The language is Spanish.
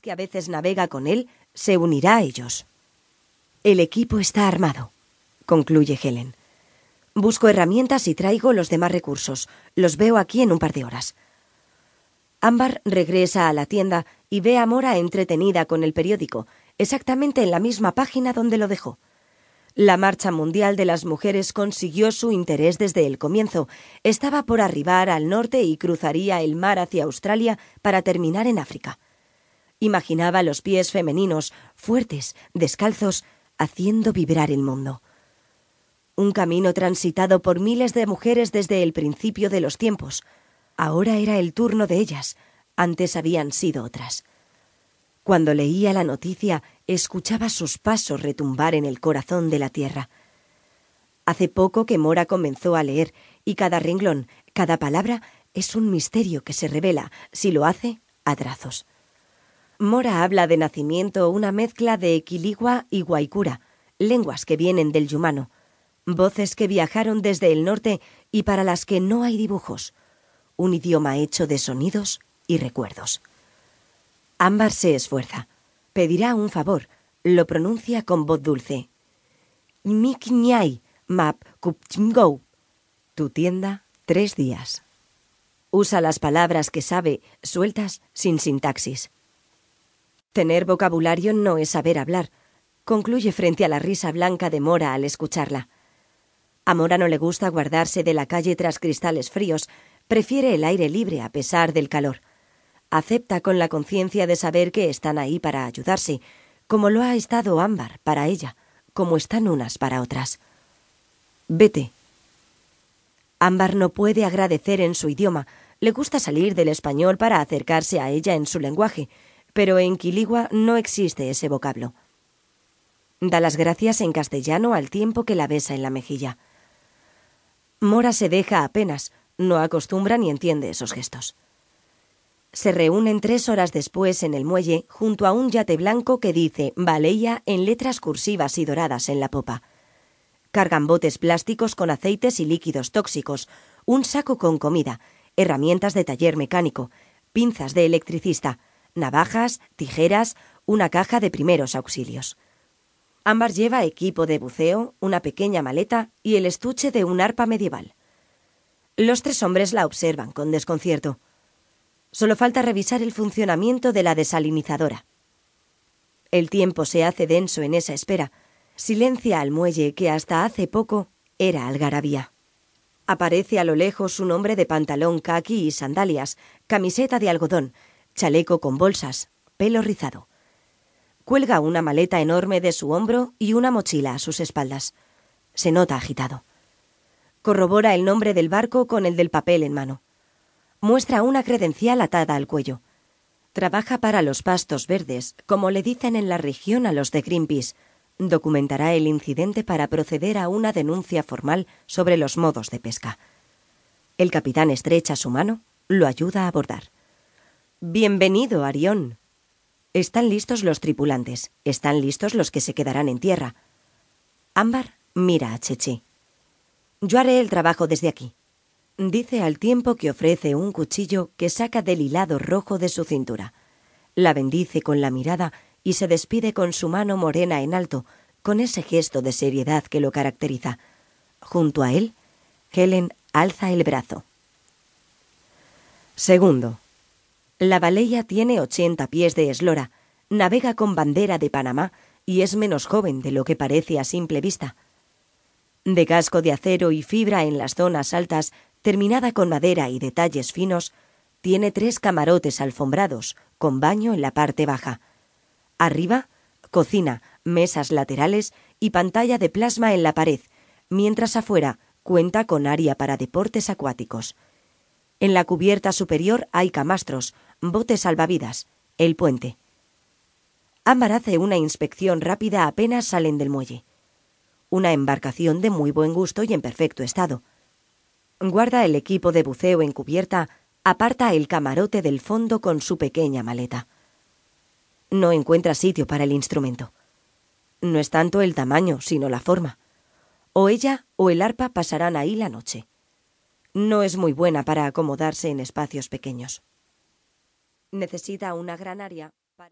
que a veces navega con él se unirá a ellos. El equipo está armado, concluye Helen. Busco herramientas y traigo los demás recursos. Los veo aquí en un par de horas. Ámbar regresa a la tienda y ve a Mora entretenida con el periódico, exactamente en la misma página donde lo dejó. La Marcha Mundial de las Mujeres consiguió su interés desde el comienzo. Estaba por arribar al norte y cruzaría el mar hacia Australia para terminar en África. Imaginaba los pies femeninos, fuertes, descalzos, haciendo vibrar el mundo. Un camino transitado por miles de mujeres desde el principio de los tiempos. Ahora era el turno de ellas. Antes habían sido otras. Cuando leía la noticia, escuchaba sus pasos retumbar en el corazón de la tierra. Hace poco que Mora comenzó a leer, y cada renglón, cada palabra, es un misterio que se revela, si lo hace, a trazos. Mora habla de nacimiento una mezcla de equiligua y guaycura, lenguas que vienen del yumano, voces que viajaron desde el norte y para las que no hay dibujos, un idioma hecho de sonidos y recuerdos. Ámbar se esfuerza. Pedirá un favor. Lo pronuncia con voz dulce. Miknyai map kupchingou. Tu tienda, tres días. Usa las palabras que sabe, sueltas, sin sintaxis. Tener vocabulario no es saber hablar, concluye frente a la risa blanca de Mora al escucharla. A Mora no le gusta guardarse de la calle tras cristales fríos, prefiere el aire libre a pesar del calor acepta con la conciencia de saber que están ahí para ayudarse, como lo ha estado Ámbar para ella, como están unas para otras. Vete. Ámbar no puede agradecer en su idioma, le gusta salir del español para acercarse a ella en su lenguaje, pero en Quiligua no existe ese vocablo. Da las gracias en castellano al tiempo que la besa en la mejilla. Mora se deja apenas, no acostumbra ni entiende esos gestos se reúnen tres horas después en el muelle junto a un yate blanco que dice Baleia en letras cursivas y doradas en la popa. Cargan botes plásticos con aceites y líquidos tóxicos, un saco con comida, herramientas de taller mecánico, pinzas de electricista, navajas, tijeras, una caja de primeros auxilios. Ámbar lleva equipo de buceo, una pequeña maleta y el estuche de un arpa medieval. Los tres hombres la observan con desconcierto. Solo falta revisar el funcionamiento de la desalinizadora. El tiempo se hace denso en esa espera. Silencia al muelle que hasta hace poco era algarabía. Aparece a lo lejos un hombre de pantalón caqui y sandalias, camiseta de algodón, chaleco con bolsas, pelo rizado. Cuelga una maleta enorme de su hombro y una mochila a sus espaldas. Se nota agitado. Corrobora el nombre del barco con el del papel en mano muestra una credencial atada al cuello. Trabaja para los pastos verdes, como le dicen en la región a los de Greenpeace. Documentará el incidente para proceder a una denuncia formal sobre los modos de pesca. El capitán estrecha su mano, lo ayuda a abordar. Bienvenido, Arión. Están listos los tripulantes, están listos los que se quedarán en tierra. Ámbar mira a Cheche. Yo haré el trabajo desde aquí dice al tiempo que ofrece un cuchillo que saca del hilado rojo de su cintura. La bendice con la mirada y se despide con su mano morena en alto, con ese gesto de seriedad que lo caracteriza. Junto a él, Helen alza el brazo. Segundo. La baleya tiene ochenta pies de eslora, navega con bandera de Panamá y es menos joven de lo que parece a simple vista. De casco de acero y fibra en las zonas altas terminada con madera y detalles finos, tiene tres camarotes alfombrados, con baño en la parte baja. Arriba, cocina, mesas laterales y pantalla de plasma en la pared, mientras afuera cuenta con área para deportes acuáticos. En la cubierta superior hay camastros, botes salvavidas, el puente. Ámbar hace una inspección rápida apenas salen del muelle. Una embarcación de muy buen gusto y en perfecto estado guarda el equipo de buceo en cubierta, aparta el camarote del fondo con su pequeña maleta. No encuentra sitio para el instrumento. No es tanto el tamaño, sino la forma. O ella o el arpa pasarán ahí la noche. No es muy buena para acomodarse en espacios pequeños. Necesita una gran área